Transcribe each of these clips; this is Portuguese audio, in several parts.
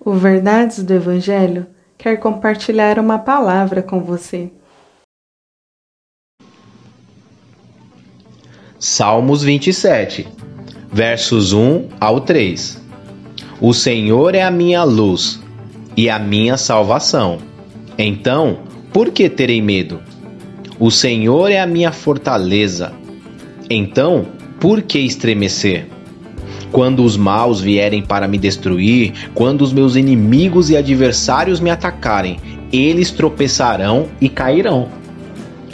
O Verdades do Evangelho quer compartilhar uma palavra com você. Salmos 27, versos 1 ao 3. O Senhor é a minha luz e a minha salvação. Então, por que terei medo? O Senhor é a minha fortaleza. Então, por que estremecer? Quando os maus vierem para me destruir, quando os meus inimigos e adversários me atacarem, eles tropeçarão e cairão.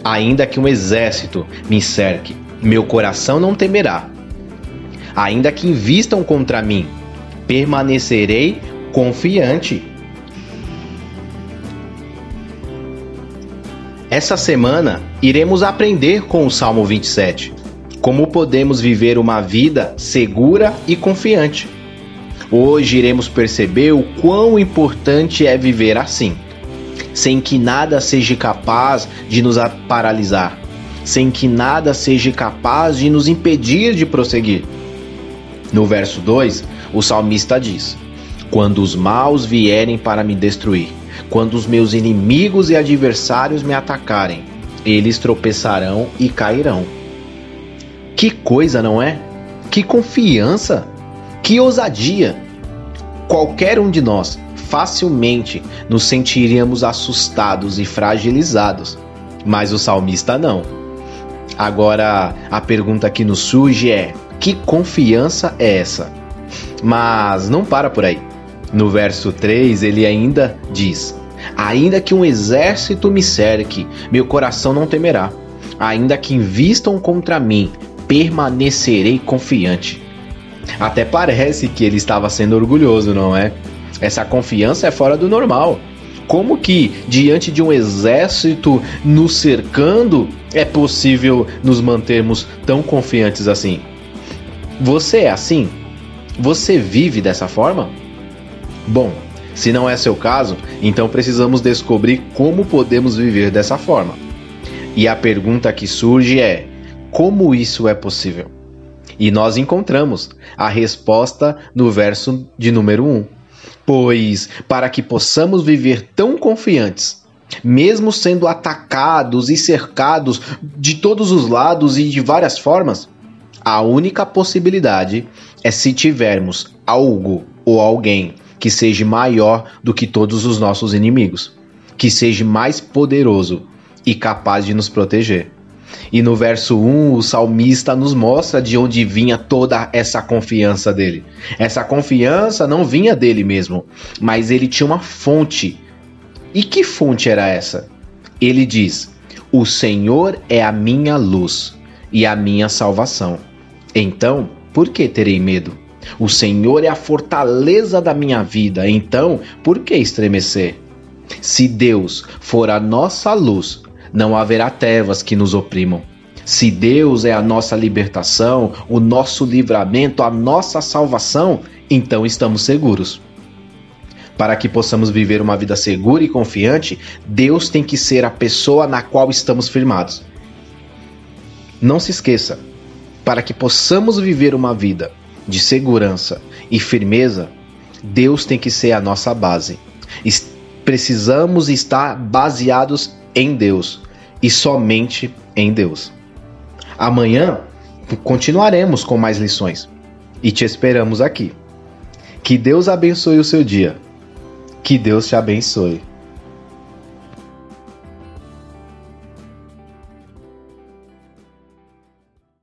Ainda que um exército me cerque, meu coração não temerá. Ainda que invistam contra mim, permanecerei confiante. Essa semana iremos aprender com o Salmo 27 como podemos viver uma vida segura e confiante. Hoje iremos perceber o quão importante é viver assim, sem que nada seja capaz de nos paralisar, sem que nada seja capaz de nos impedir de prosseguir. No verso 2, o salmista diz: Quando os maus vierem para me destruir, quando os meus inimigos e adversários me atacarem, eles tropeçarão e cairão. Que coisa, não é? Que confiança! Que ousadia! Qualquer um de nós facilmente nos sentiríamos assustados e fragilizados, mas o salmista não. Agora, a pergunta que nos surge é: que confiança é essa? Mas não para por aí. No verso 3, ele ainda diz: Ainda que um exército me cerque, meu coração não temerá. Ainda que invistam contra mim, permanecerei confiante. Até parece que ele estava sendo orgulhoso, não é? Essa confiança é fora do normal. Como que, diante de um exército nos cercando, é possível nos mantermos tão confiantes assim? Você é assim? Você vive dessa forma? Bom, se não é seu caso, então precisamos descobrir como podemos viver dessa forma. E a pergunta que surge é: como isso é possível? E nós encontramos a resposta no verso de número 1. Pois, para que possamos viver tão confiantes, mesmo sendo atacados e cercados de todos os lados e de várias formas, a única possibilidade é se tivermos algo ou alguém que seja maior do que todos os nossos inimigos, que seja mais poderoso e capaz de nos proteger. E no verso 1, o salmista nos mostra de onde vinha toda essa confiança dele. Essa confiança não vinha dele mesmo, mas ele tinha uma fonte. E que fonte era essa? Ele diz: O Senhor é a minha luz e a minha salvação. Então, por que terei medo? O Senhor é a fortaleza da minha vida, então por que estremecer? Se Deus for a nossa luz, não haverá trevas que nos oprimam. Se Deus é a nossa libertação, o nosso livramento, a nossa salvação, então estamos seguros. Para que possamos viver uma vida segura e confiante, Deus tem que ser a pessoa na qual estamos firmados. Não se esqueça, para que possamos viver uma vida de segurança e firmeza, Deus tem que ser a nossa base. Precisamos estar baseados em Deus e somente em Deus. Amanhã continuaremos com mais lições e te esperamos aqui. Que Deus abençoe o seu dia. Que Deus te abençoe.